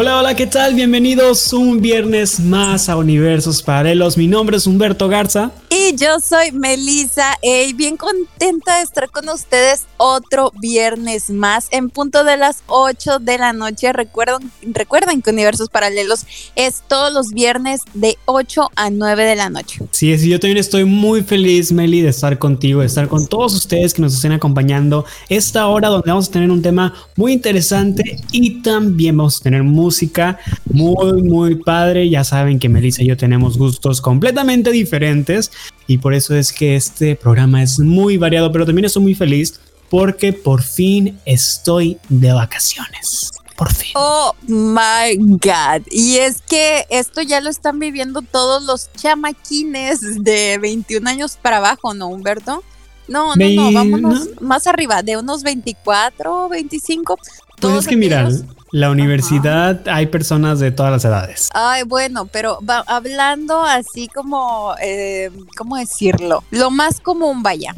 Hola, hola, ¿qué tal? Bienvenidos un viernes más a Universos Paralelos. Mi nombre es Humberto Garza. Y yo soy Melissa, y bien contenta de estar con ustedes otro viernes más en punto de las 8 de la noche. Recuerden, recuerden que Universos Paralelos es todos los viernes de 8 a 9 de la noche. Sí, sí, yo también estoy muy feliz, Meli, de estar contigo, de estar con todos ustedes que nos estén acompañando esta hora donde vamos a tener un tema muy interesante y también vamos a tener música muy, muy padre. Ya saben que Melissa y yo tenemos gustos completamente diferentes y por eso es que este programa es muy variado, pero también estoy muy feliz porque por fin estoy de vacaciones. Por fin. Oh my God. Y es que esto ya lo están viviendo todos los chamaquines de 21 años para abajo, ¿no, Humberto? No, no, no, vámonos más arriba, de unos 24, 25. Pues es que mira, la universidad hay personas de todas las edades. Ay, bueno, pero hablando así como, eh, ¿cómo decirlo? Lo más común, vaya.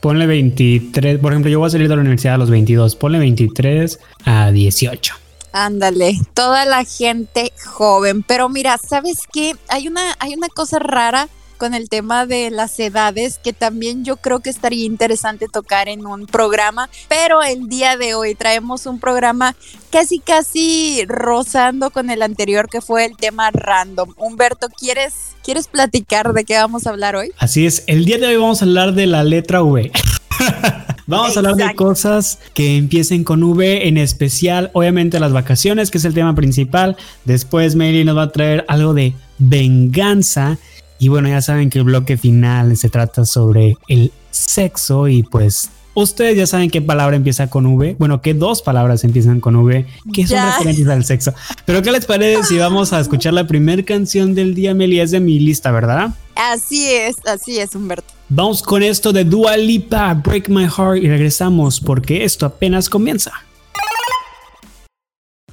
Ponle 23, por ejemplo, yo voy a salir de la universidad a los 22, ponle 23 a 18. Ándale, toda la gente joven. Pero mira, ¿sabes qué? Hay una, hay una cosa rara con el tema de las edades, que también yo creo que estaría interesante tocar en un programa, pero el día de hoy traemos un programa casi casi rozando con el anterior que fue el tema random. Humberto, ¿quieres, ¿quieres platicar de qué vamos a hablar hoy? Así es, el día de hoy vamos a hablar de la letra V. Vamos a hablar de cosas que empiecen con V, en especial, obviamente, las vacaciones, que es el tema principal. Después, Mary nos va a traer algo de venganza y bueno, ya saben que el bloque final se trata sobre el sexo y pues ustedes ya saben qué palabra empieza con V. Bueno, qué dos palabras empiezan con V, que son referentes al sexo. Pero ¿qué les parece si vamos a escuchar la primera canción del día, Meli? Es de mi lista, ¿verdad? Así es, así es, Humberto. Vamos con esto de Dua Lipa, Break My Heart y regresamos porque esto apenas comienza.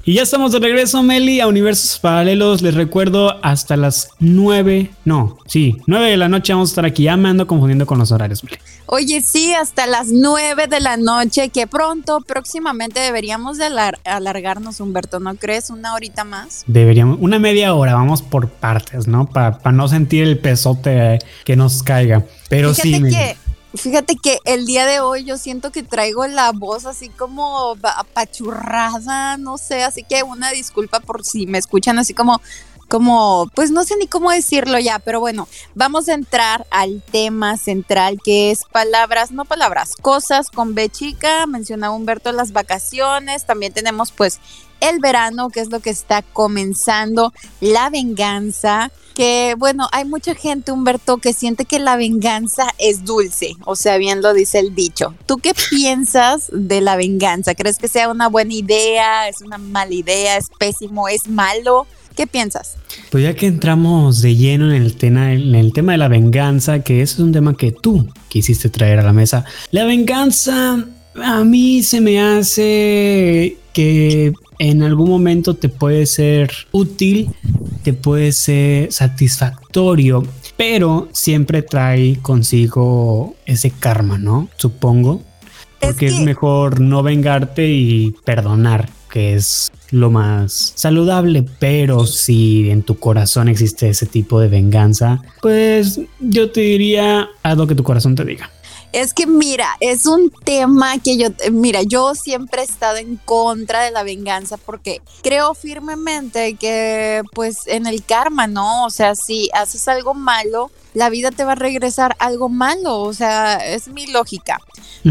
Y ya estamos de regreso, Meli, a Universos Paralelos. Les recuerdo hasta las 9, no, sí, 9 de la noche vamos a estar aquí. Ya me ando confundiendo con los horarios, Meli. Oye, sí, hasta las 9 de la noche, que pronto, próximamente deberíamos de alargarnos, Humberto, ¿no crees? Una horita más. Deberíamos, una media hora, vamos por partes, ¿no? Para no sentir el pesote que nos caiga. Pero sí. Que Fíjate que el día de hoy yo siento que traigo la voz así como apachurrada, no sé, así que una disculpa por si me escuchan así como como, pues no sé ni cómo decirlo ya, pero bueno, vamos a entrar al tema central que es palabras, no palabras, cosas con B chica, mencionaba Humberto las vacaciones, también tenemos pues el verano, que es lo que está comenzando, la venganza, que bueno, hay mucha gente, Humberto, que siente que la venganza es dulce, o sea, bien lo dice el dicho. ¿Tú qué piensas de la venganza? ¿Crees que sea una buena idea? ¿Es una mala idea? ¿Es pésimo? ¿Es malo? ¿Qué piensas? Pues ya que entramos de lleno en el, tema, de la venganza, que eso es un tema que tú quisiste traer a la mesa. La venganza a mí se me hace que en algún momento te puede ser útil, te puede ser satisfactorio, pero siempre trae consigo ese karma, ¿no? Supongo. Porque es, mejor no vengarte y perdonar, que es lo más saludable, pero si en tu corazón existe ese tipo de venganza, pues yo te diría, haz lo que tu corazón te diga. Es que mira, es un tema que yo, mira, yo siempre he estado en contra de la venganza porque creo firmemente que pues en el karma, ¿no? O sea, si haces algo malo, la vida te va a regresar algo malo, o sea, es mi lógica.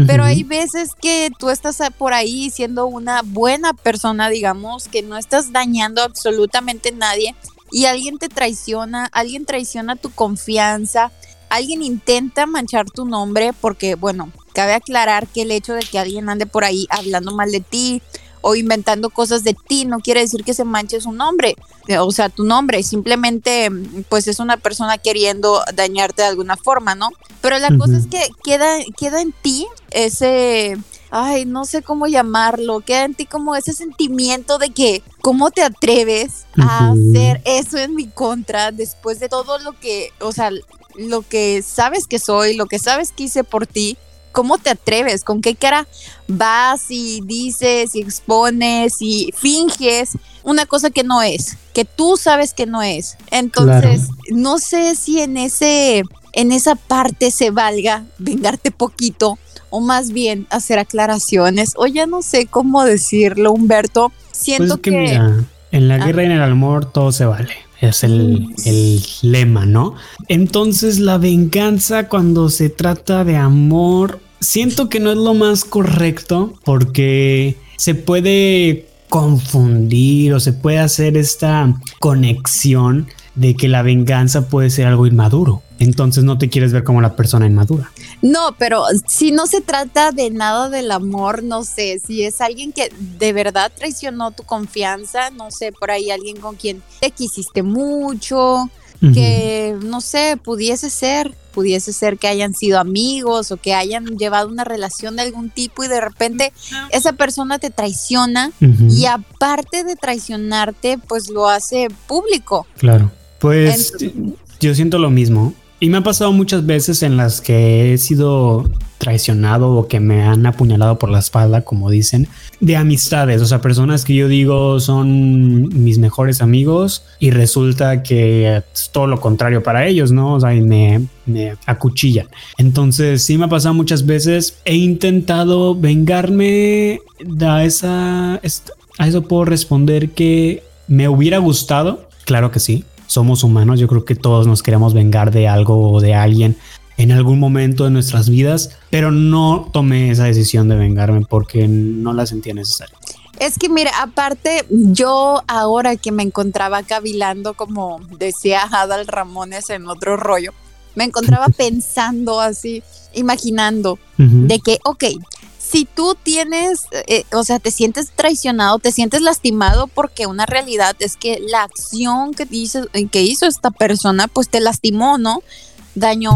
Pero hay veces que tú estás por ahí siendo una buena persona, digamos, que no estás dañando absolutamente a nadie y alguien te traiciona, alguien traiciona tu confianza, alguien intenta manchar tu nombre porque, bueno, cabe aclarar que el hecho de que alguien ande por ahí hablando mal de ti o inventando cosas de ti, no quiere decir que se manche su nombre, eh, o sea, tu nombre, simplemente pues es una persona queriendo dañarte de alguna forma, ¿no? Pero la cosa es que queda, queda en ti ese ay, no sé cómo llamarlo, queda en ti como ese sentimiento de que, ¿cómo te atreves a hacer eso en mi contra después de todo lo que, o sea, lo que sabes que soy, lo que sabes que hice por ti? ¿Cómo te atreves? ¿Con qué cara vas y dices y expones y finges una cosa que no es, que tú sabes que no es? Entonces, no sé si en ese en esa parte se valga vengarte poquito o más bien hacer aclaraciones, o ya no sé cómo decirlo, Humberto. Siento pues que, en la ah. guerra y en el amor todo se vale. Es el, el, lema, ¿no? Entonces la venganza cuando se trata de amor, siento que no es lo más correcto porque se puede confundir o se puede hacer esta conexión de que la venganza puede ser algo inmaduro. Entonces no te quieres ver como la persona inmadura. No, pero si no se trata de nada del amor, no sé, si es alguien que de verdad traicionó tu confianza, no sé, por ahí alguien con quien te quisiste mucho, que no sé, pudiese ser, pudiese ser que hayan sido amigos o que hayan llevado una relación de algún tipo y de repente esa persona te traiciona y aparte de traicionarte, pues lo hace público. Claro. Pues yo siento lo mismo. Y me ha pasado muchas veces en las que he sido traicionado o que me han apuñalado por la espalda, como dicen, de amistades, o sea, personas que yo digo son mis mejores amigos y resulta que es todo lo contrario para ellos, ¿no? O sea, y me, acuchillan. Entonces, sí me ha pasado muchas veces. He intentado vengarme de esa... A eso puedo responder que me hubiera gustado, claro que sí, somos humanos, yo creo que todos nos queremos vengar de algo o de alguien en algún momento de nuestras vidas, pero no tomé esa decisión de vengarme porque no la sentía necesaria. Es que mira, aparte yo ahora que me encontraba cavilando, como decía Adal Ramones en otro rollo, me encontraba pensando así, imaginando de que, ok, si tú tienes, eh, o sea, te sientes traicionado, te sientes lastimado porque una realidad es que la acción que hizo, que hizo esta persona, pues te lastimó, ¿no? Dañó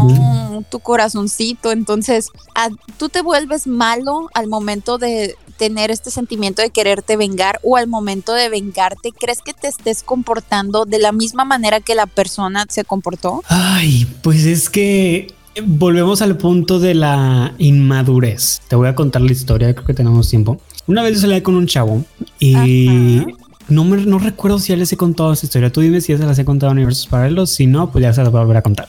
tu corazoncito, entonces tú te vuelves malo al momento de tener este sentimiento de quererte vengar o al momento de vengarte, ¿crees que te estés comportando de la misma manera que la persona se comportó? Ay, pues es que volvemos al punto de la inmadurez. Te voy a contar la historia, creo que tenemos tiempo. Una vez yo salí con un chavo y no, me, no recuerdo si ya les he contado esa historia. Tú dime si ya se las he contado en Universos Paralelos. Si no, pues ya se las voy a volver a contar.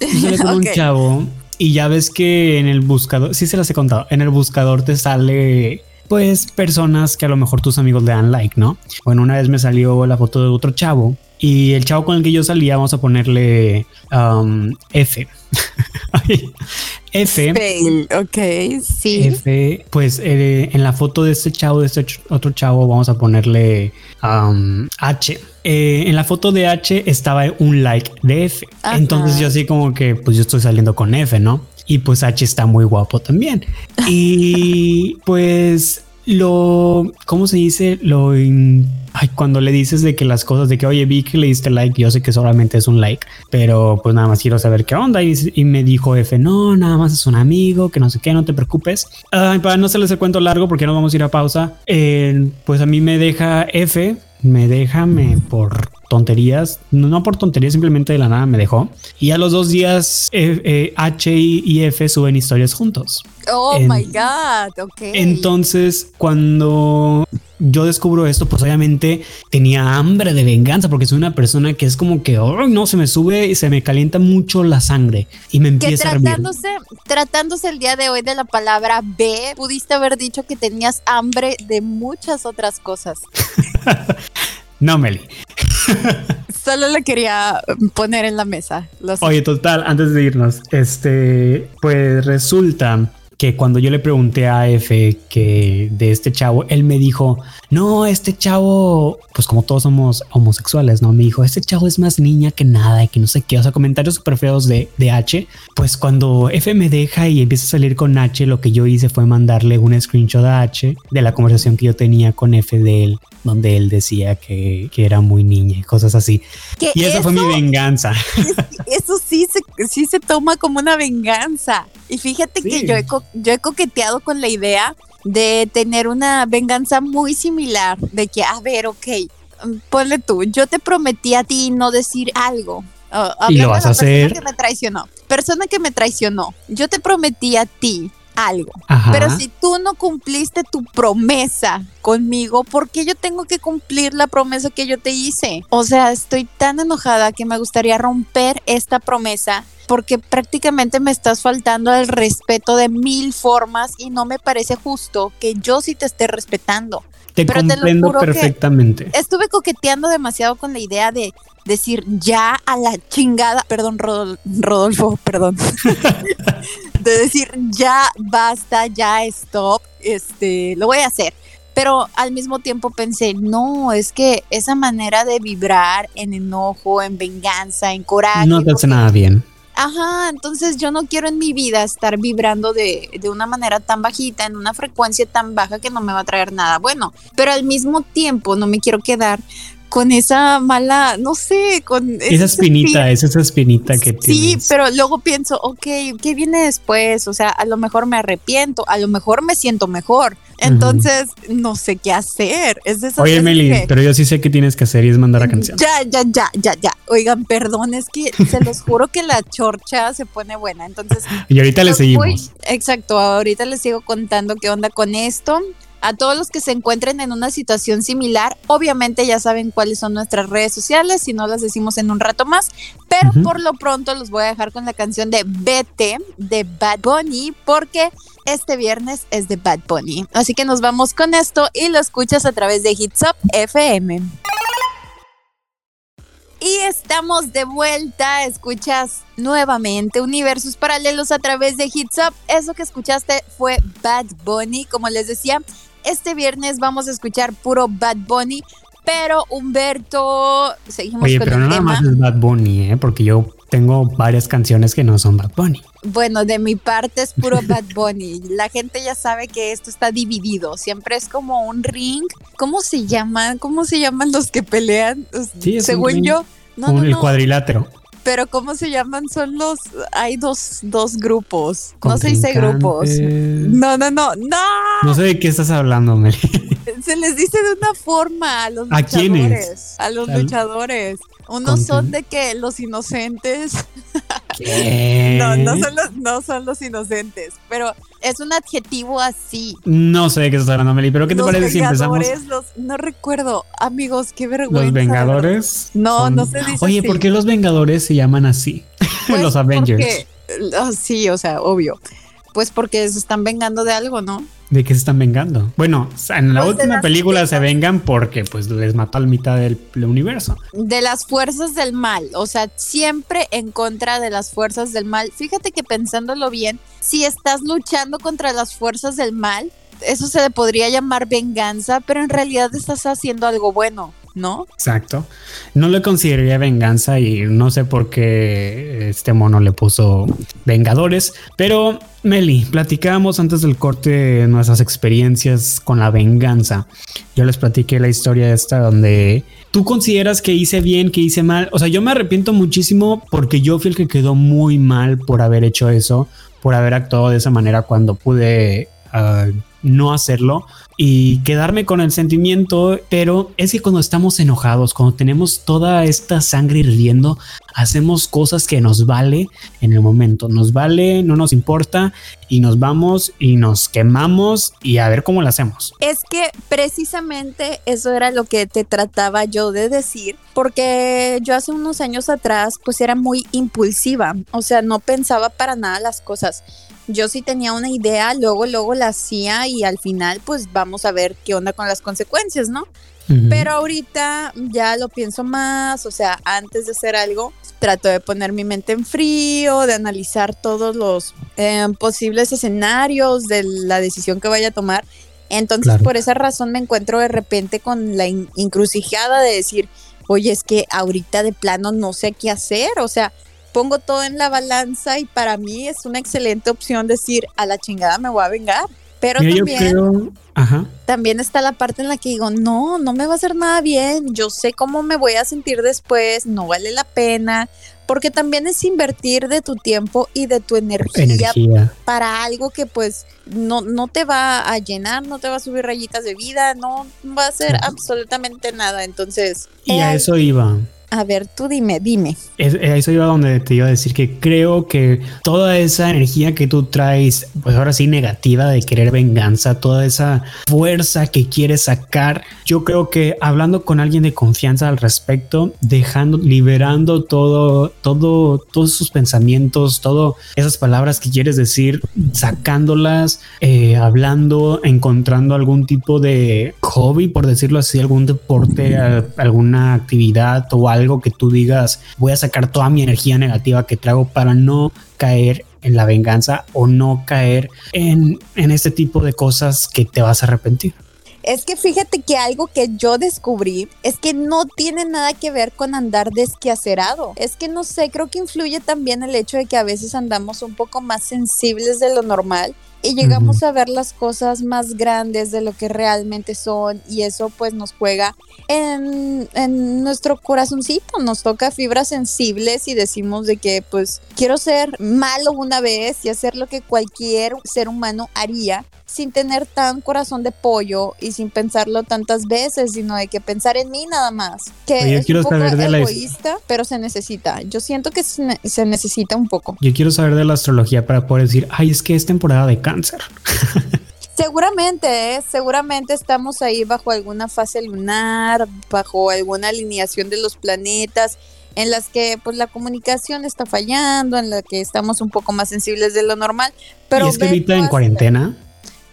Yo salí con un chavo y ya ves que en el buscador, sí se las he contado, en el buscador te sale pues personas que a lo mejor tus amigos le dan like, ¿no? Bueno, una vez me salió la foto de otro chavo y el chavo con el que yo salía, vamos a ponerle um, F. F. ok, sí. F, pues eh, en la foto de este chavo, de este otro chavo, vamos a ponerle um, H. Eh, en la foto de H estaba un like de F. Entonces yo así como que, pues yo estoy saliendo con F, ¿no? Y pues H está muy guapo también. Y pues lo, ¿cómo se dice? Lo, ay, cuando le dices de que las cosas, de que, oye, vi le diste like, yo sé que solamente es un like, pero pues nada más quiero saber qué onda. Y, me dijo F, no, nada más es un amigo, que no sé qué, no te preocupes. para no se les el cuento largo, porque no vamos a ir a pausa, eh, pues a mí me deja F, me deja me, por tonterías, no por tonterías, simplemente de la nada me dejó. Y a los dos días eh, eh, H y F suben historias juntos. Oh my God, ok. Entonces, cuando yo descubro esto, pues obviamente tenía hambre de venganza porque soy una persona que es como que, oh, no, se me sube y se me calienta mucho la sangre y me empieza tratándose, a Tratándose el día de hoy de la palabra B, pudiste haber dicho que tenías hambre de muchas otras cosas. no, Meli. Solo le quería poner en la mesa. Oye, total, antes de irnos, este, pues resulta que cuando yo le pregunté a F que de este chavo, él me dijo, no, este chavo, pues como todos somos homosexuales, ¿no? Me dijo, este chavo es más niña que nada y que no sé qué, o sea, comentarios súper feos de, de H. Pues cuando F me deja y empieza a salir con H, lo que yo hice fue mandarle un screenshot a H de la conversación que yo tenía con F de él, donde él decía que, que era muy niña y cosas así. Y esa fue mi venganza. Eso sí se, sí se toma como una venganza. Y fíjate que yo he, yo he coqueteado con la idea de tener una venganza muy similar, de que, a ver, ok, ponle tú, yo te prometí a ti no decir algo. y lo vas a hacer. Persona que me traicionó. Persona que me traicionó. Yo te prometí a ti algo. Pero si tú no cumpliste tu promesa conmigo, ¿por qué yo tengo que cumplir la promesa que yo te hice? O sea, estoy tan enojada que me gustaría romper esta promesa porque prácticamente me estás faltando el respeto de mil formas y no me parece justo que yo sí te esté respetando. Te comprendo perfectamente. Estuve coqueteando demasiado con la idea de decir ya a la chingada, perdón Rodolfo, perdón, de decir ya basta, ya stop, este, lo voy a hacer. Pero al mismo tiempo pensé, no, es que esa manera de vibrar en enojo, en venganza, en coraje. No te hace nada bien. Ajá, entonces yo no quiero en mi vida estar vibrando de, de, una manera tan bajita, en una frecuencia tan baja que no me va a traer nada bueno. Pero al mismo tiempo no me quiero quedar con esa mala, no sé, con esa espinita, es esa espinita que Sí, pero luego pienso, ok, ¿qué viene después? O sea, a lo mejor me arrepiento, a lo mejor me siento mejor. Entonces, no sé qué hacer. Es de Oye, Meli, pero yo sí sé qué tienes que hacer y es mandar la canción. Ya, ya, ya, ya, ya. Oigan, perdón, es que se los juro que la chorcha se pone buena. Entonces, y ahorita le seguimos. exacto, ahorita les sigo contando qué onda con esto. A todos los que se encuentren en una situación similar, obviamente ya saben cuáles son nuestras redes sociales, si no las decimos en un rato más, pero por lo pronto los voy a dejar con la canción de Vete de Bad Bunny, porque este viernes es de Bad Bunny. Así que nos vamos con esto y lo escuchas a través de Hits Up FM. Y estamos de vuelta, escuchas nuevamente Universos Paralelos a través de Hits Up. Eso que escuchaste fue Bad Bunny, como les decía, este viernes vamos a escuchar puro Bad Bunny, pero Humberto, seguimos Oye, pero no nada más es Bad Bunny, ¿eh? porque yo tengo varias canciones que no son Bad Bunny. Bueno, de mi parte es puro Bad Bunny. La gente ya sabe que esto está dividido. Siempre es como un ring. ¿Cómo se llaman? ¿Cómo se llaman los que pelean? Sí, Según yo. No, el cuadrilátero. Pero ¿cómo se llaman? Son los... Hay dos, dos grupos. No se dice grupos. No, no, no, no. No sé de qué estás hablando, Meli. Se les dice de una forma a los ¿A luchadores. A los luchadores. Unos son de que los inocentes. no, no son los, no son los inocentes, pero es un adjetivo así. No sé de qué estás hablando, Meli, pero ¿qué te parece si empezamos? Los, no recuerdo, amigos, qué vergüenza. ¿Los Vengadores? No, no se dice Oye, ¿por qué los Vengadores se llaman así? Pues los Avengers. Ah, sí, o sea, obvio. Pues porque se están vengando de algo, ¿no? ¿De qué se están vengando? Bueno, en la pues última película se vengan porque pues les mató a la mitad del, universo. De las fuerzas del mal, o sea, siempre en contra de las fuerzas del mal. Fíjate que pensándolo bien, si estás luchando contra las fuerzas del mal, eso se le podría llamar venganza, pero en realidad estás haciendo algo bueno. ¿No? Exacto. No le consideraría venganza y no sé por qué este mono le puso Vengadores, pero Meli, platicábamos antes del corte nuestras experiencias con la venganza. Yo les platiqué la historia esta donde tú consideras que hice bien, que hice mal. O sea, yo me arrepiento muchísimo porque yo fui el que quedó muy mal por haber hecho eso, por haber actuado de esa manera cuando pude ah, no hacerlo y quedarme con el sentimiento, pero es que cuando estamos enojados, cuando tenemos toda esta sangre hirviendo, hacemos cosas que nos vale en el momento, nos vale, no nos importa y nos vamos y nos quemamos y a ver cómo lo hacemos. Es que precisamente eso era lo que te trataba yo de decir, porque yo hace unos años atrás pues era muy impulsiva, o sea, no pensaba para nada las cosas yo sí tenía una idea, luego, luego la hacía y al final pues vamos a ver qué onda con las consecuencias, ¿no? Pero ahorita ya lo pienso más, o sea, antes de hacer algo, trato de poner mi mente en frío, de analizar todos los eh, posibles escenarios de la decisión que vaya a tomar. Entonces, Claro. por esa razón me encuentro de repente con la encrucijada de decir, oye, es que ahorita de plano no sé qué hacer, o sea, pongo todo en la balanza y para mí es una excelente opción decir, a la chingada me voy a vengar. Pero Mira, también creo, ajá, también está la parte en la que digo, no, no me va a hacer nada bien, yo sé cómo me voy a sentir después, no vale la pena, porque también es invertir de tu tiempo y de tu energía, energía. para algo que pues no, no te va a llenar, no te va a subir rayitas de vida, no va a hacer Ujú. absolutamente nada. Entonces, Y eh, a eso iba. A ver, tú dime, dime. A eso iba donde te iba a decir que creo que toda esa energía que tú traes, pues ahora sí negativa de querer venganza, toda esa fuerza que quieres sacar, yo creo que hablando con alguien de confianza al respecto, dejando, liberando todo, todo, todos sus pensamientos, todas esas palabras que quieres decir, sacándolas, eh, hablando, encontrando algún tipo de hobby, por decirlo así, algún deporte, alguna actividad o algo que tú digas, voy a sacar toda mi energía negativa que traigo para no caer en la venganza o no caer en, en este tipo de cosas que te vas a arrepentir. Es que fíjate que algo que yo descubrí es que no tiene nada que ver con andar desquacerado. Es que no sé, creo que influye también el hecho de que a veces andamos un poco más sensibles de lo normal y llegamos a ver las cosas más grandes de lo que realmente son y eso pues nos juega en, en nuestro corazoncito, nos toca fibras sensibles y decimos de que pues quiero ser malo una vez y hacer lo que cualquier ser humano haría sin tener tan corazón de pollo y sin pensarlo tantas veces, sino de que pensar en mí nada más. Que yo es quiero un poco saber de la- egoísta, pero se necesita. Yo siento que se, ne- se necesita un poco. Yo quiero saber de la astrología para poder decir, ay, es que es temporada de cáncer. Seguramente, ¿eh? seguramente estamos ahí bajo alguna fase lunar, bajo alguna alineación de los planetas en las que pues la comunicación está fallando, en la que estamos un poco más sensibles de lo normal. Pero y es que ahorita en cuarentena,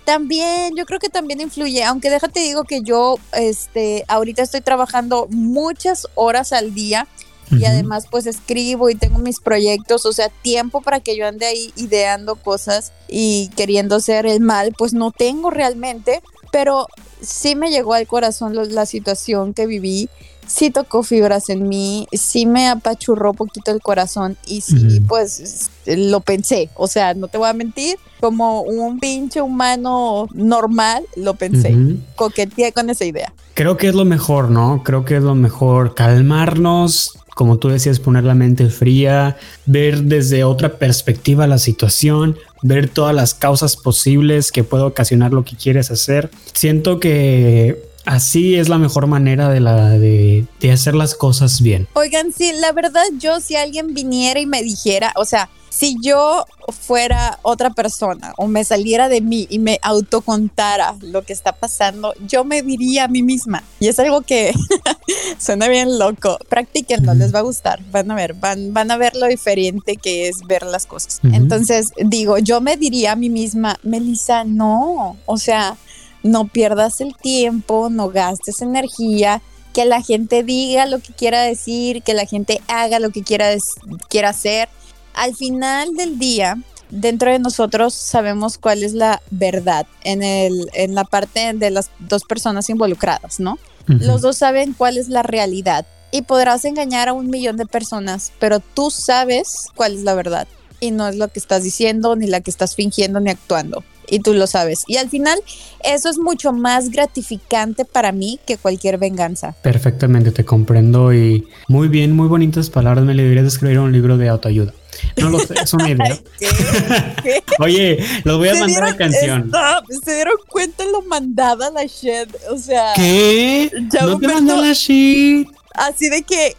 También, yo creo que también influye, aunque déjate digo que yo este ahorita estoy trabajando muchas horas al día y además pues escribo y tengo mis proyectos, o sea, tiempo para que yo ande ahí ideando cosas y queriendo hacer el mal, pues no tengo realmente, pero sí me llegó al corazón lo- la situación que viví, sí tocó fibras en mí, sí me apachurró poquito el corazón y sí pues lo pensé, o sea, no te voy a mentir, como un pinche humano normal, lo pensé, coqueteé con esa idea. Creo que es lo mejor, ¿no? Creo que es lo mejor calmarnos, como tú decías, poner la mente fría, ver desde otra perspectiva la situación, ver todas las causas posibles que puede ocasionar lo que quieres hacer. Siento que así es la mejor manera de, la, de, de hacer las cosas bien. Oigan, sí, la verdad, yo si alguien viniera y me dijera, o sea, si yo fuera otra persona o me saliera de mí y me autocontara lo que está pasando, yo me diría a mí misma. Y es algo que suena bien loco. Practíquenlo, Ujú. les va a gustar. Van a ver, van, van a ver lo diferente que es ver las cosas. Entonces, digo, yo me diría a mí misma, Melissa, no, o sea, no pierdas el tiempo, no gastes energía, que la gente diga lo que quiera decir, que la gente haga lo que quiera, quiera hacer. Al final del día, dentro de nosotros sabemos cuál es la verdad en, el, en la parte de las dos personas involucradas, ¿no? Los dos saben cuál es la realidad y podrás engañar a un millón de personas, pero tú sabes cuál es la verdad y no es lo que estás diciendo, ni la que estás fingiendo, ni actuando. Y tú lo sabes. Y al final, eso es mucho más gratificante para mí que cualquier venganza. Perfectamente, te comprendo y muy bien, muy bonitas palabras. Me le deberías de escribir un libro de autoayuda. No lo sé, es una idea. ¿Qué? ¿Qué? Oye, los voy a ¿Se mandar a dieron- canción. Stop, se dieron cuenta lo mandada la shit. O sea, ¿Qué? Ya, no te mandó la shit. así de que, eh,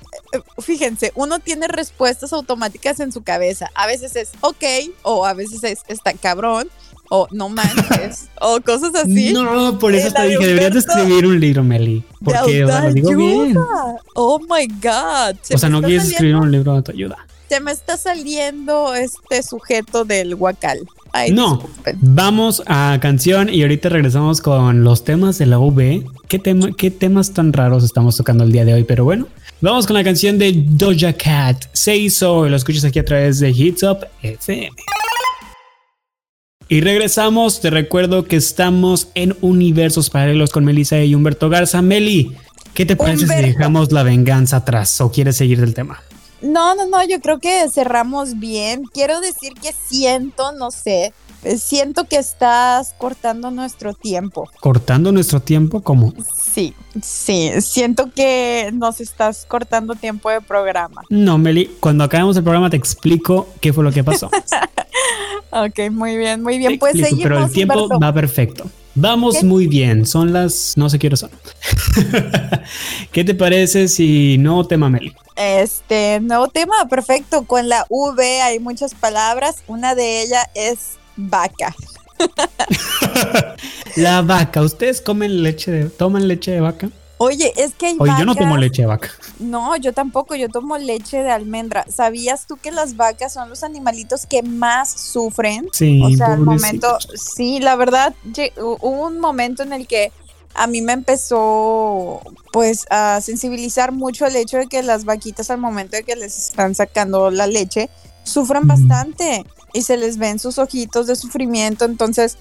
fíjense, uno tiene respuestas automáticas en su cabeza. A veces es ok, o a veces es está cabrón, o no manches, o cosas así. No, por eso te dije, deberías de escribir un libro, Meli. Porque o sea, lo digo bien. Oh my God. Se O sea, no quieres saliendo- escribir un libro de autoayuda. Se me está saliendo este sujeto del huacal. Ay, no, disculpen. vamos a canción y ahorita regresamos con los temas de la V. ¿Qué, tema, ¿Qué temas tan raros estamos tocando el día de hoy? Pero bueno, vamos con la canción de Doja Cat, So, y lo escuchas aquí a través de Hits Up FM. Y regresamos, te recuerdo que estamos en Universos Paralelos con Melissa y Humberto Garza. Meli, ¿qué te parece Humberto. si dejamos la venganza atrás o quieres seguir del tema? No, no, no, yo creo que cerramos bien. Quiero decir que siento, no sé, eh, siento que estás cortando nuestro tiempo. Cortando nuestro tiempo como... Sí, sí, siento que nos estás cortando tiempo de programa. No, Meli, cuando acabemos el programa te explico qué fue lo que pasó. Ok, muy bien, muy bien. Pues explico, seguimos, pero el tiempo Humberto. va perfecto. Vamos ¿Qué? muy bien. Son las. No sé qué hora son. ¿Qué te parece si no tema Meli? Este, nuevo tema, perfecto. Con la V hay muchas palabras. Una de ellas es vaca. La vaca. ¿Ustedes comen leche de. toman leche de vaca? Oye, es que hay Oye, yo no tomo leche de vaca. No, yo tampoco, yo tomo leche de almendra. ¿Sabías tú que las vacas son los animalitos que más sufren? Sí, o sea, al momento, sí, la verdad, hubo un momento en el que a mí me empezó pues a sensibilizar mucho el hecho de que las vaquitas al momento de que les están sacando la leche sufren bastante y se les ven sus ojitos de sufrimiento, entonces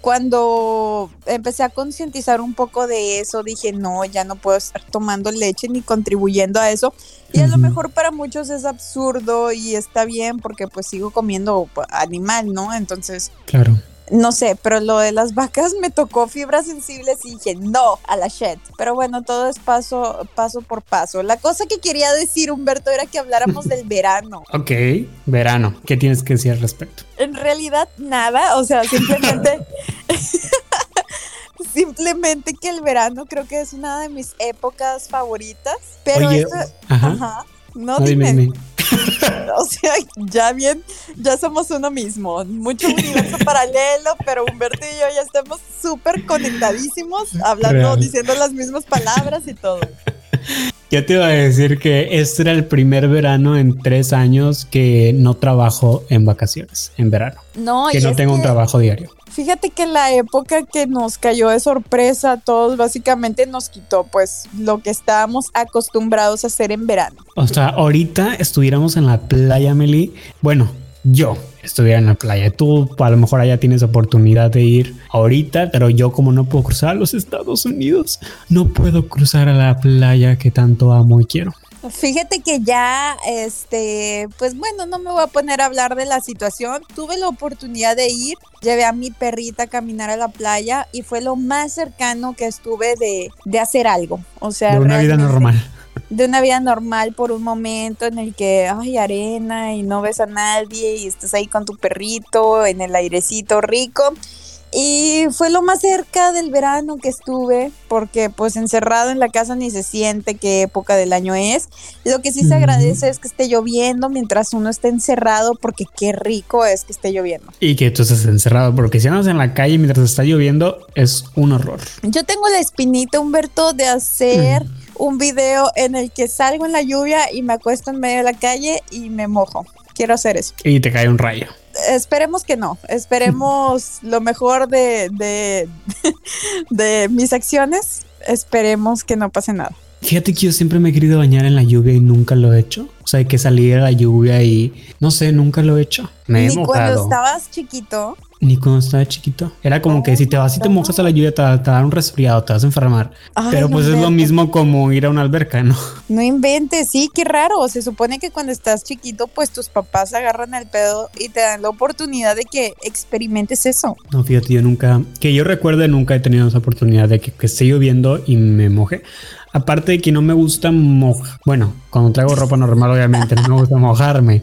cuando empecé a concientizar un poco de eso, dije, no, ya no puedo estar tomando leche ni contribuyendo a eso. Y a lo mejor para muchos es absurdo y está bien porque pues sigo comiendo animal, ¿no? Entonces, Claro. No sé, pero lo de las vacas me tocó fibras sensibles y dije, no, a la shit. Pero bueno, todo es paso, paso por paso. La cosa que quería decir, Humberto, era que habláramos del verano. Ok. Verano. ¿Qué tienes que decir al respecto? En realidad, nada, o sea, simplemente... Simplemente que el verano creo que es una de mis épocas favoritas. Pero Oye, esto- Ajá. ajá. No, No, dime, dime. O sea, ya bien, ya somos uno mismo. Mucho universo paralelo, pero Humberto y yo ya estamos súper conectadísimos, hablando, Real. diciendo las mismas palabras y todo. Yo te iba a decir que este era el primer verano en tres años que no trabajo en vacaciones, en verano. No, Que no tengo un trabajo diario. Fíjate que la época que nos cayó de sorpresa a todos, básicamente nos quitó pues lo que estábamos acostumbrados a hacer en verano. O sea, ahorita estuviéramos en la playa, Meli. Bueno, yo estuviera en la playa. Tú a lo mejor allá tienes oportunidad de ir ahorita, pero yo como no puedo cruzar a los Estados Unidos, no puedo cruzar a la playa que tanto amo y quiero. Fíjate que ya, este, pues bueno, no me voy a poner a hablar de la situación. Tuve la oportunidad de ir, llevé a mi perrita a caminar a la playa y fue lo más cercano que estuve de, de hacer algo. O sea, De una vida normal. De una vida normal por un momento en el que hay arena y no ves a nadie y estás ahí con tu perrito en el airecito rico. Y fue lo más cerca del verano que estuve, porque pues encerrado en la casa ni se siente qué época del año es. Lo que sí se agradece es que esté lloviendo mientras uno está encerrado, porque qué rico es que esté lloviendo. Y que tú estés encerrado, porque si andas en la calle mientras está lloviendo, es un horror. Yo tengo la espinita, Humberto, de hacer Mm. un video en el que salgo en la lluvia y me acuesto en medio de la calle y me mojo. Quiero hacer eso. Y te cae un rayo. Esperemos que no. Esperemos lo mejor de, de, de mis acciones. Esperemos que no pase nada. Fíjate que yo siempre me he querido bañar en la lluvia y nunca lo he hecho. O sea, que salir a la lluvia y no sé, nunca lo he hecho. Me he Ni cuando mojado. estabas chiquito. Ni cuando estaba chiquito. Era como que si te vas y te mojas a la lluvia, te te va a dar un resfriado, te vas a enfermar. Ay, Pero no pues es lo mismo como ir a una alberca, ¿no? No inventes, sí, qué raro. Se supone que cuando estás chiquito, pues tus papás agarran el pedo y te dan la oportunidad de que experimentes eso. No, fíjate, yo nunca, que yo recuerde, nunca he tenido esa oportunidad de que, que esté lloviendo y me moje. Aparte de que no me gusta mojar. Bueno, cuando traigo ropa normal, obviamente, no me gusta mojarme.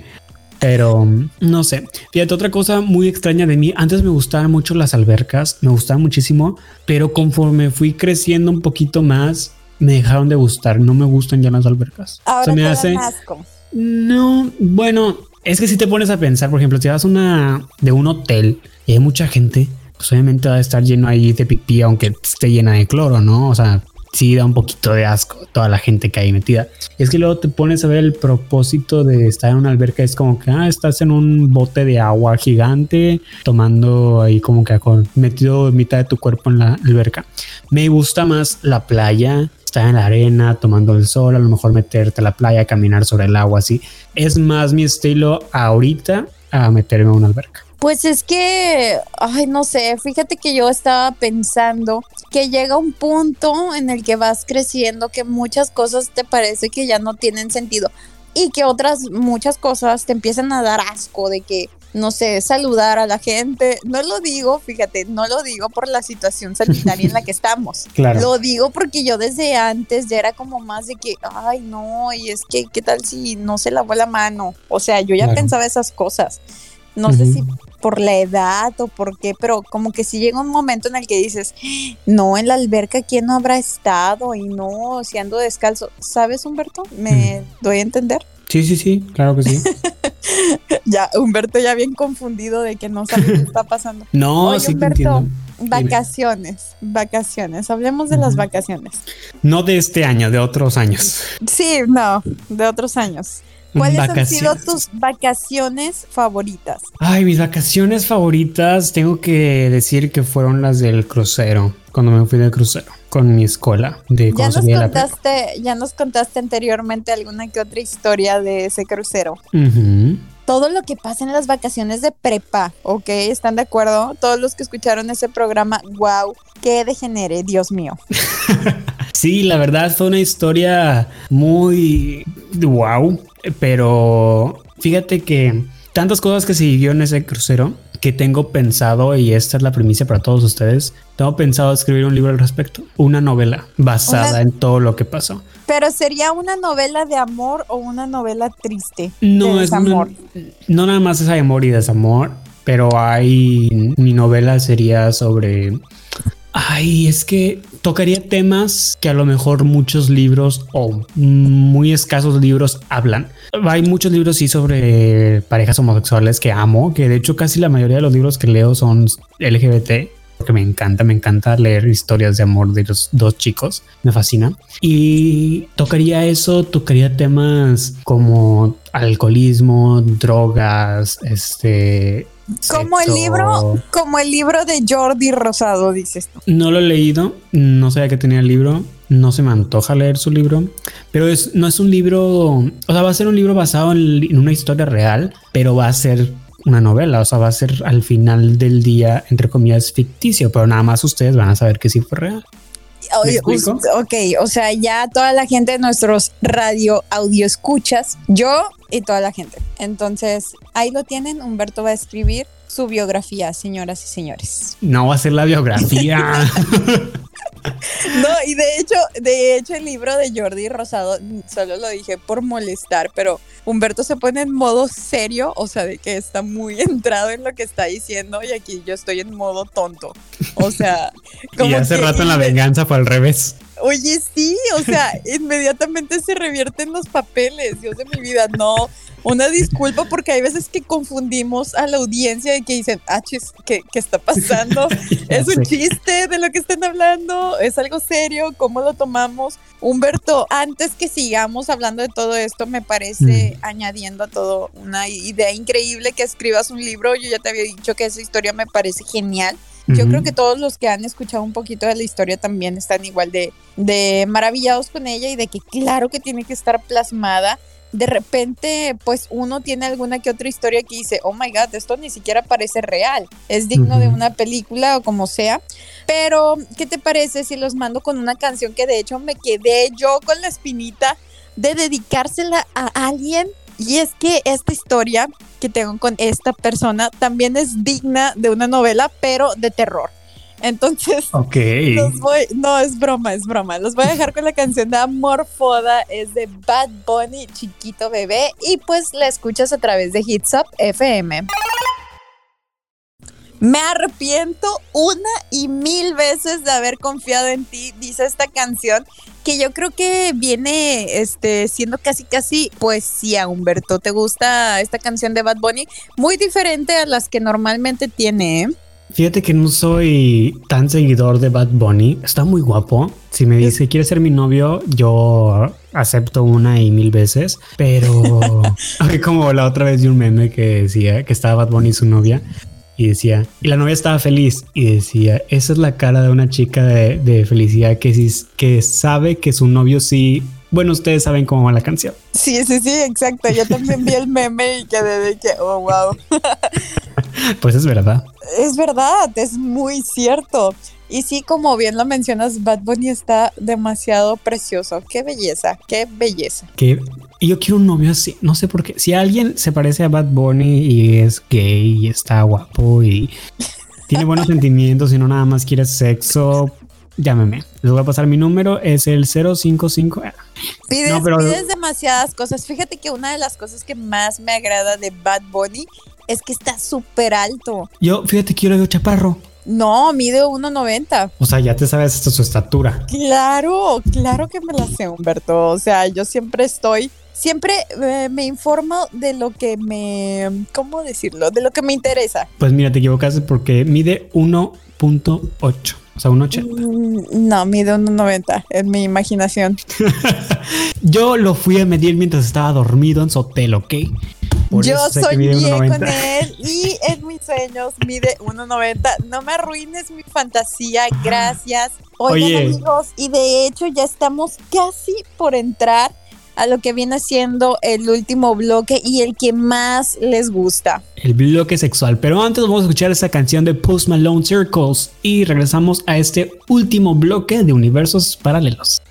Pero no sé. Fíjate, otra cosa muy extraña de mí. Antes me gustaban mucho las albercas, me gustaban muchísimo, pero conforme fui creciendo un poquito más, me dejaron de gustar. No me gustan ya las albercas. Ahora Se me te hace. asco. No, bueno, es que si te pones a pensar, por ejemplo, si vas a una de un hotel y hay mucha gente, pues obviamente va a estar lleno ahí de pipí, aunque esté llena de cloro, ¿no? O sea, sí da un poquito de asco toda la gente que hay metida. Es que luego te pones a ver el propósito de estar en una alberca, es como que ah, estás en un bote de agua gigante, tomando ahí como que metido mitad de tu cuerpo en la alberca. Me gusta más la playa, estar en la arena, tomando el sol, a lo mejor meterte a la playa, caminar sobre el agua, así. Es más mi estilo ahorita a meterme a una alberca. Pues es que, ay, no sé, fíjate que yo estaba pensando que llega un punto en el que vas creciendo que muchas cosas te parece que ya no tienen sentido y que otras muchas cosas te empiezan a dar asco de que no sé, saludar a la gente. No lo digo, fíjate, no lo digo por la situación sanitaria en la que estamos. Claro. Lo digo porque yo desde antes ya era como más de que, ay, no, y es que, ¿qué tal si no se lavó la mano? O sea, yo ya pensaba esas cosas. No sé si por la edad o por qué, pero como que si llega un momento en el que dices, no, en la alberca, ¿quién no habrá estado? Y no, si ando descalzo. ¿Sabes, Humberto? ¿Me doy a entender? Sí, sí, sí, claro que sí. ya, Humberto ya bien confundido de que no sabe qué está pasando. no, sí Humberto, Vacaciones, vacaciones. Hablemos de las vacaciones. No de este año, de otros años. Sí, no, de otros años. ¿Cuáles han sido tus vacaciones favoritas? Ay, mis vacaciones favoritas tengo que decir que fueron las del crucero, cuando me fui del crucero con mi escuela de ya nos contaste, Ya nos contaste anteriormente alguna que otra historia de ese crucero. Todo lo que pasa en las vacaciones de prepa, ¿ok? ¿Están de acuerdo? Todos los que escucharon ese programa, wow, qué degenere, Dios mío. sí, la verdad fue una historia muy wow pero fíjate que tantas cosas que se vivió en ese crucero que tengo pensado, y esta es la primicia para todos ustedes, tengo pensado escribir un libro al respecto, una novela basada en todo lo que pasó. Pero sería una novela de amor o una novela triste. No es amor. No nada más es amor y desamor, pero hay mi novela sería sobre Ay, es que tocaría temas que a lo mejor muchos libros o muy escasos libros hablan. Hay muchos libros sí sobre parejas homosexuales que amo, que de hecho casi la mayoría de los libros que leo son LGBT, porque me encanta, me encanta leer historias de amor de los dos chicos, me fascina. Y tocaría eso, tocaría temas como alcoholismo, drogas, este, como el libro, como el libro de Jordi Rosado, dices tú. No lo he leído, no sabía que tenía el libro, no se me antoja leer su libro, pero es, no es un libro, o sea, va a ser un libro basado en, una historia real, pero va a ser una novela, o sea, va a ser al final del día, entre comillas, ficticio, pero nada más ustedes van a saber que sí fue real. Ok, o sea, ya toda la gente de nuestros radio audio escuchas, yo y toda la gente. Entonces, ahí lo tienen. Humberto va a escribir su biografía, señoras y señores. No va a ser la biografía. No, y de hecho, de hecho el libro de Jordi Rosado, solo lo dije por molestar, pero Humberto se pone en modo serio, o sea, de que está muy entrado en lo que está diciendo y aquí yo estoy en modo tonto. O sea, como y hace rato en la venganza fue al revés. Oye, sí, o sea, inmediatamente se revierten los papeles, Dios de mi vida, no, una disculpa porque hay veces que confundimos a la audiencia y que dicen, ah, chis, ¿qué, está pasando? ¿Es un chiste de lo que están hablando? ¿Es algo serio? ¿Cómo lo tomamos? Humberto, antes que sigamos hablando de todo esto, me parece, mm. añadiendo a todo, una idea increíble que escribas un libro. Yo ya te había dicho que esa historia me parece genial. Yo creo que todos los que han escuchado un poquito de la historia también están igual de, de maravillados con ella y de que claro que tiene que estar plasmada. De repente, pues uno tiene alguna que otra historia que dice, oh my god, esto ni siquiera parece real, es digno de una película o como sea. Pero, ¿qué te parece si los mando con una canción que de hecho me quedé yo con la espinita de dedicársela a alguien y es que esta historia que tengo con esta persona también es digna de una novela, pero de terror. Entonces, los voy, no es broma, es broma. Los voy a dejar con la canción de Amor Foda, es de Bad Bunny, chiquito bebé, y pues la escuchas a través de Hits Up FM. Me arrepiento una y mil veces de haber confiado en ti, dice esta canción, que yo creo que viene este, siendo casi casi poesía, Humberto. ¿Te gusta esta canción de Bad Bunny? Muy diferente a las que normalmente tiene, ¿eh? Fíjate que no soy tan seguidor de Bad Bunny. Está muy guapo. Si me dice, ¿quieres ser mi novio? Yo acepto una y mil veces. Pero como la otra vez de un meme que decía que estaba Bad Bunny y su novia. Y decía, y la novia estaba feliz. Y decía, esa es la cara de una chica de, felicidad que, que sabe que su novio sí bueno, ustedes saben cómo va la canción. Sí, sí, sí, exacto. Yo también vi el meme y quedé de que, oh, wow. pues es verdad. Es verdad, es muy cierto. Y sí, como bien lo mencionas, Bad Bunny está demasiado precioso. Qué belleza, qué belleza. Que yo quiero un novio así. No sé por qué. Si alguien se parece a Bad Bunny y es gay y está guapo y tiene buenos sentimientos y no nada más quiere sexo, llámeme. Les voy a pasar mi número, es el 055. Pides, pides demasiadas cosas. Fíjate que una de las cosas que más me agrada de Bad Bunny es que está súper alto. Yo, fíjate, quiero ver chaparro. No, mide 1.90. O sea, ya te sabes hasta su estatura. Claro, claro que me la sé, Humberto. O sea, yo siempre estoy, siempre eh, me informo de lo que me, ¿cómo decirlo? De lo que me interesa. Pues mira, te equivocaste porque mide 1.8. O sea, un 80. Mm, no, mide un 90 en mi imaginación. Yo lo fui a medir mientras estaba dormido en su hotel, ¿ok? Yo soñé con él y en mis sueños mide 1.90. No me arruines mi fantasía, gracias. Oigan, amigos, y de hecho ya estamos casi por entrar a lo que viene siendo el último bloque y el que más les gusta. El bloque sexual. Pero antes vamos a escuchar esa canción de Post Malone Circles y regresamos a este último bloque de universos paralelos.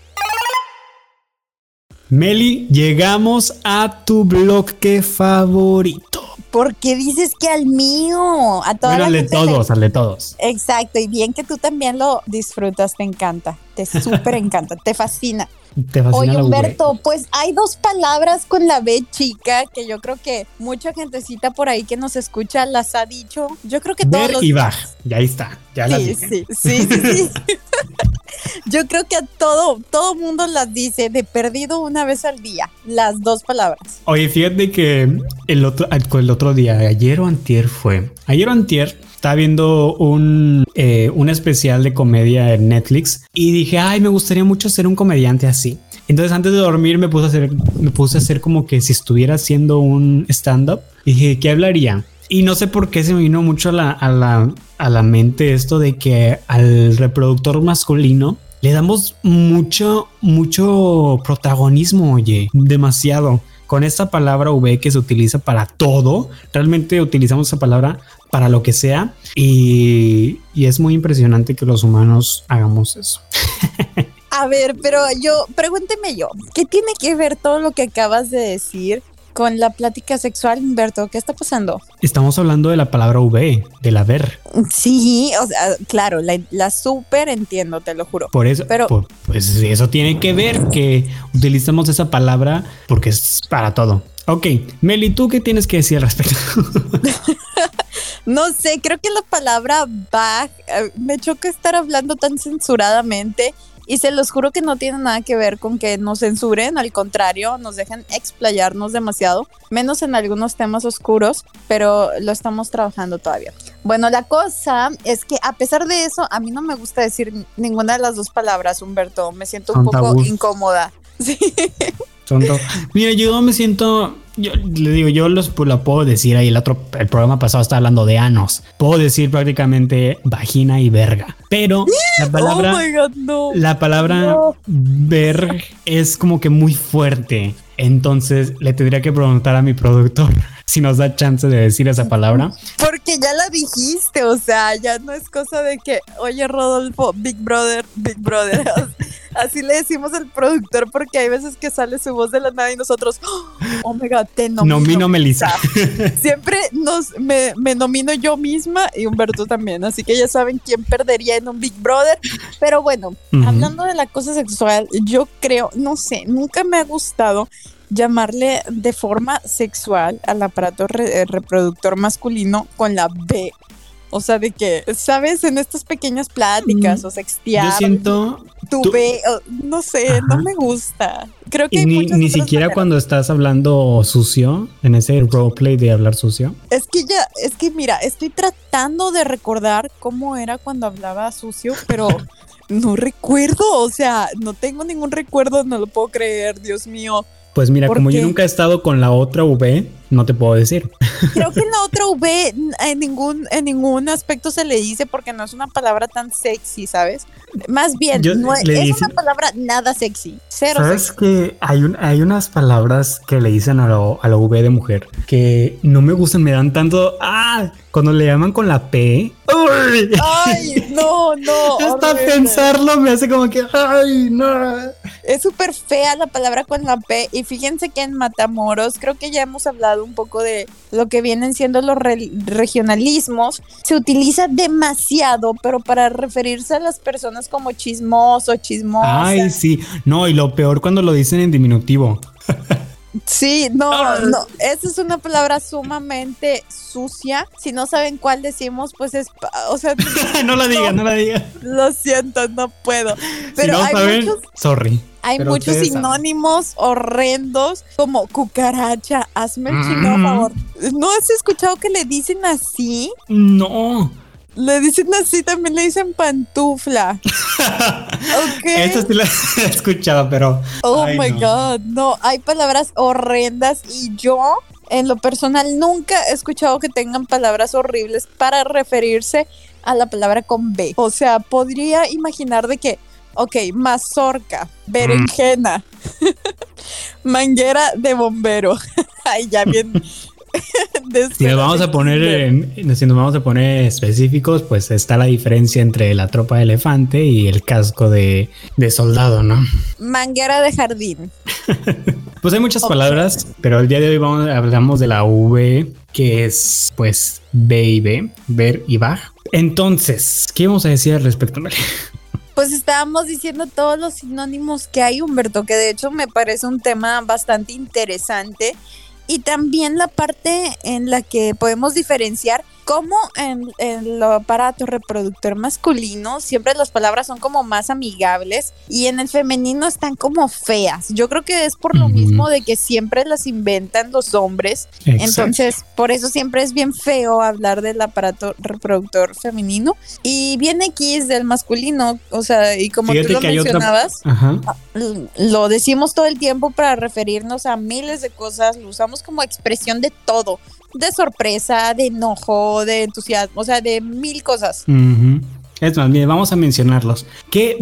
Meli, llegamos a tu bloque favorito. ¿Por qué dices que al mío? A todos, al de todos, al de todos. Exacto, y bien que tú también lo disfrutas, te encanta, te súper encanta, te fascina. Oye, Humberto, pues hay dos palabras con la B chica que yo creo que mucha gentecita por ahí que nos escucha las ha dicho. Yo creo que todos Ver y baj, ya ahí está, ya sí, sí, sí, sí, yo creo que a todo, todo mundo las dice de perdido una vez al día, las dos palabras. Oye, fíjate que el otro, el otro día, ayer o antier fue, ayer o antier estaba viendo un, eh, especial de comedia en Netflix y dije, ay, me gustaría mucho ser un comediante así. Entonces antes de dormir me puse a hacer, me puse a hacer como que si estuviera haciendo un stand-up. Dije, ¿qué hablaría? Y no sé por qué se me vino mucho a la, a la, a la mente esto de que al reproductor masculino le damos mucho, mucho protagonismo, oye, demasiado. Con esta palabra V que se utiliza para todo, realmente utilizamos esa palabra para lo que sea. Y, es muy impresionante que los humanos hagamos eso. A ver, pero yo, pregúnteme yo, ¿qué tiene que ver todo lo que acabas de decir con la plática sexual, Humberto? ¿Qué está pasando? Estamos hablando de la palabra V, del haber. Sí, o sea, claro, la, la súper entiendo, te lo juro. Por eso, pero, pues eso tiene que ver que utilizamos esa palabra porque es para todo. Ok, Meli, ¿tú qué tienes que decir al respecto? no sé, creo que la palabra bag eh, me choca estar hablando tan censuradamente y se los juro que no tiene nada que ver con que nos censuren, al contrario, nos dejan explayarnos demasiado, menos en algunos temas oscuros, pero lo estamos trabajando todavía. Bueno, la cosa es que a pesar de eso, a mí no me gusta decir ninguna de las dos palabras, Humberto, me siento un poco incómoda. Sí. Mira, yo me siento, yo le digo, yo los pues, lo puedo decir ahí. El otro, el programa pasado está hablando de anos. Puedo decir prácticamente vagina y verga. Pero la palabra, oh la palabra verg es como que muy fuerte. Entonces le tendría que preguntar a mi productor si nos da chance de decir esa palabra. Porque ya la dijiste, o sea, ya no es cosa de que, oye Rodolfo, Big Brother, Big Brother. Así le decimos al productor porque hay veces que sale su voz de la nada y nosotros, oh my god, te nomino. Nomino Melissa. Siempre nos, me, me, nomino yo misma y Humberto también. Así que ya saben quién perdería en un Big Brother. Pero bueno, hablando de la cosa sexual, yo creo, no sé, nunca me ha gustado llamarle de forma sexual al aparato eh, reproductor masculino con la B. O sea, de que, ¿sabes? En estas pequeñas pláticas Mm, o sextear. Yo siento tu tú- no sé, no me gusta. Creo que y ni, ni siquiera maneras. cuando estás hablando sucio, en ese roleplay de hablar sucio. Es que ya, es que mira, estoy tratando de recordar cómo era cuando hablaba sucio, pero no recuerdo, o sea, no tengo ningún recuerdo, no lo puedo creer, Dios mío. Pues mira, ¿Por como yo nunca he estado con la otra V, no te puedo decir. Creo que en la otra V en ningún, en ningún aspecto se le dice porque no es una palabra tan sexy, ¿sabes? Más bien, Yo- no es, una palabra nada sexy, cero ¿Sabes sexy. que hay, un, hay unas palabras que le dicen a, lo- a la V de mujer que no me gustan, me dan tanto... ¡Ah! Cuando le llaman con la P... ¡Uy! Ay, no, no. Hasta horrible. pensarlo me hace como que... ¡Ay, no! Es súper fea la palabra con la P. Y fíjense que en Matamoros, creo que ya hemos hablado un poco de lo que vienen siendo los re- regionalismos. Se utiliza demasiado, pero para referirse a las personas como chismoso, chismosa. Ay, sí. No, y lo peor cuando lo dicen en diminutivo. Sí, no, no. Esa es una palabra sumamente sucia. Si no saben cuál decimos, pues es. O sea, no la digas, no la digas. lo siento, no puedo. Si Pero no hay saben, muchos sorry. Hay muchos saben. sinónimos horrendos como cucaracha. Hazme el chino, Mm. por favor. ¿No has escuchado que le dicen así? No. Le dicen así, también le dicen pantufla. ok. Esta sí la he escuchado, pero. oh ay, my no. God. No, hay palabras horrendas y yo, en lo personal, nunca he escuchado que tengan palabras horribles para referirse a la palabra con B. O sea, podría imaginar de que, ok, mazorca, berenjena, manguera de bombero. Ay, ya bien. Si nos vamos a poner en- si nos vamos a poner específicos, pues está la diferencia entre la tropa de elefante y el casco de, de soldado, ¿no? Manguera de jardín. Pues hay muchas palabras, pero el día de hoy vamos, hablamos de la V, que es pues B y B, ver y baj. Entonces, ¿qué vamos a decir al respecto? Pues estábamos diciendo todos los sinónimos que hay, Humberto, que de hecho me parece un tema bastante interesante. Y también la parte en la que podemos diferenciar cómo en, en el aparato reproductor masculino siempre las palabras son como más amigables y en el femenino están como feas. Yo creo que es por lo mismo de que siempre las inventan los hombres. Entonces, por eso siempre es bien feo hablar del aparato reproductor femenino. Y bien X del masculino, o sea, y como Fíjate tú lo otra- mencionabas, l- lo decimos todo el tiempo para referirnos a miles de cosas, lo usamos como expresión de todo, de sorpresa, de enojo, de entusiasmo, o sea, de mil cosas. Ujú. Es más, bien, vamos a mencionarlos. Que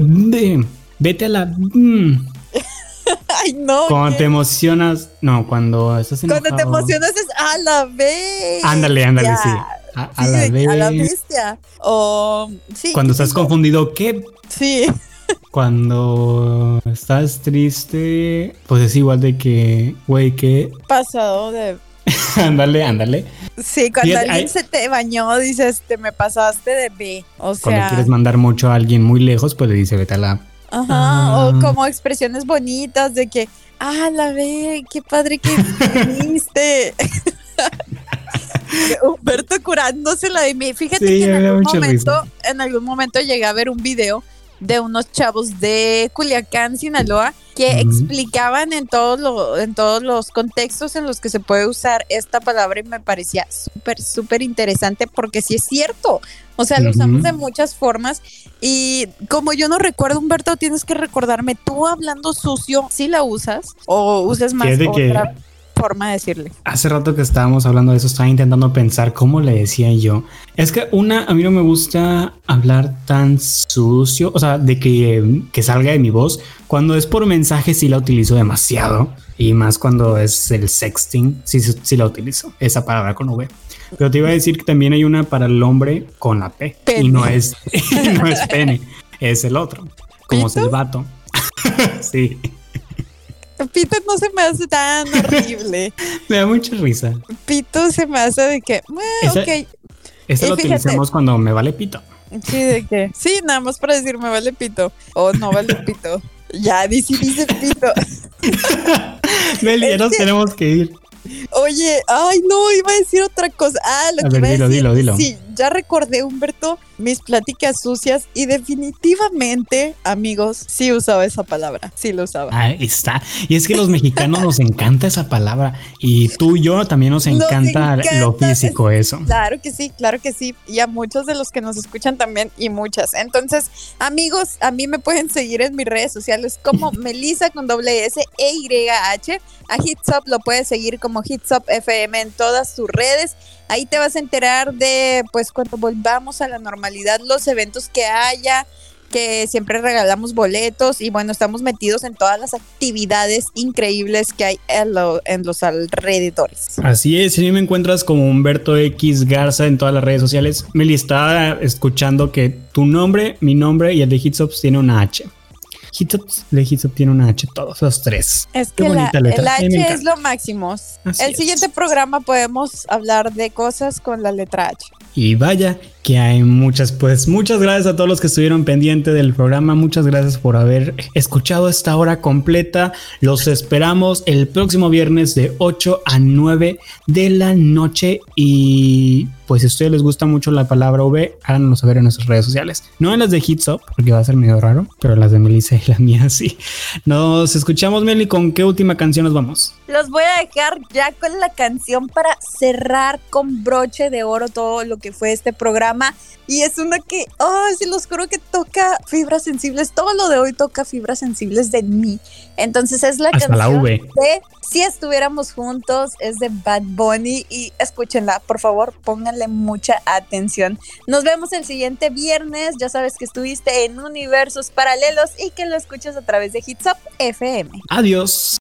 vete a la. mm, Ay, no. Cuando ¿qué? te emocionas. No, cuando estás Cuando te enojado. emocionas es a la vez. Ándale, ándale, sí. A, a la a la vez. bestia. O sí. Cuando estás confundido, ¿qué? Sí. Cuando estás triste, pues es igual de que, güey, que. Pasado de ándale, ándale. Sí, cuando alguien hay- se te bañó, dices, te me pasaste de B. O Cuando sea, quieres mandar mucho a alguien muy lejos, pues le dice, vete a la. ajá, Ah. o como expresiones bonitas de que, ah, la ve, qué padre que viniste. Humberto curándosela de mí. Fíjate Sí, que en algún, momento, en algún momento llegué a ver un video de unos chavos de Culiacán, Sinaloa, que explicaban en todos, lo- en todos los contextos en los que se puede usar esta palabra y me parecía súper, súper interesante porque sí es cierto. O sea, lo usamos de muchas formas y como yo no recuerdo, Humberto, tienes que recordarme, tú hablando sucio, ¿sí la usas? ¿O usas más Fíjate que- otra forma de decirle? Hace rato que estábamos hablando de eso, estaba intentando pensar cómo le decía yo. Es que una, a mí no me gusta hablar tan sucio, o sea, de que, que salga de mi voz. Cuando es por mensaje sí la utilizo demasiado. Y más cuando es el sexting, sí, sí la utilizo, esa palabra con V. Pero te iba a decir que también hay una para el hombre con la P. Pene. Y no es, no es pene, es el otro, como ¿Pito? silbato. sí, Pito no se me hace tan horrible. me da mucha risa. Pito se me hace de que, "Ah, Esa- ok, lo fíjate. utilizamos cuando me vale pito. Sí, de que. Sí, nada más para decir me vale pito. O no vale pito. Ya, dice, dice pito. Meli, ya nos que- tenemos que ir. Oye, ay, no, iba a decir otra cosa. Ah, lo A que ver, iba a dilo, decir. dilo, dilo. Sí, ya recordé, Humberto, mis pláticas sucias y definitivamente, amigos, sí usaba esa palabra, sí lo usaba. Ahí está. Y es que los mexicanos nos encanta esa palabra y tú y yo también nos encanta, lo físico, eso. Claro que sí, claro que sí. Y a muchos de los que nos escuchan también y muchas. Entonces, amigos, a mí me pueden seguir en mis redes sociales como Melissa con doble S E Y H. A Hitsop lo puedes seguir como Hitsop FM en todas sus redes. Ahí te vas a enterar de, pues, cuando volvamos a la normalidad, los eventos que haya, que siempre regalamos boletos y bueno, estamos metidos en todas las actividades increíbles que hay en, los alrededores. Así es, si me encuentras como Humberto X Garza en todas las redes sociales, Meli estaba escuchando que tu nombre, mi nombre y el de Hitsops tiene una H. Hitsops, de Hitsops tiene una H, todos los tres. Es que la, el H es lo máximo. el siguiente programa podemos hablar de cosas con la letra H. Y vaya que hay muchas, pues muchas gracias a todos los que estuvieron pendientes del programa, muchas gracias por haber escuchado esta hora completa, los esperamos el próximo viernes de 8 a 9 de la noche y pues si a ustedes les gusta mucho la palabra V, háganos saber en nuestras redes sociales, no en las de Hits Up, porque va a ser medio raro, pero las de Melissa y la mía sí. Nos escuchamos Meli, ¿con qué última canción nos vamos? Los voy a dejar ya con la canción para cerrar con broche de oro todo lo que fue este programa. Y es una que, oh, sí los juro que toca fibras sensibles. Todo lo de hoy toca fibras sensibles de mí. Entonces es la canción la de Si estuviéramos juntos, es de Bad Bunny. Y escúchenla, por favor, pónganle mucha atención. Nos vemos el siguiente viernes. Ya sabes que estuviste en universos paralelos y que lo escuchas a través de Hits Up FM. Adiós.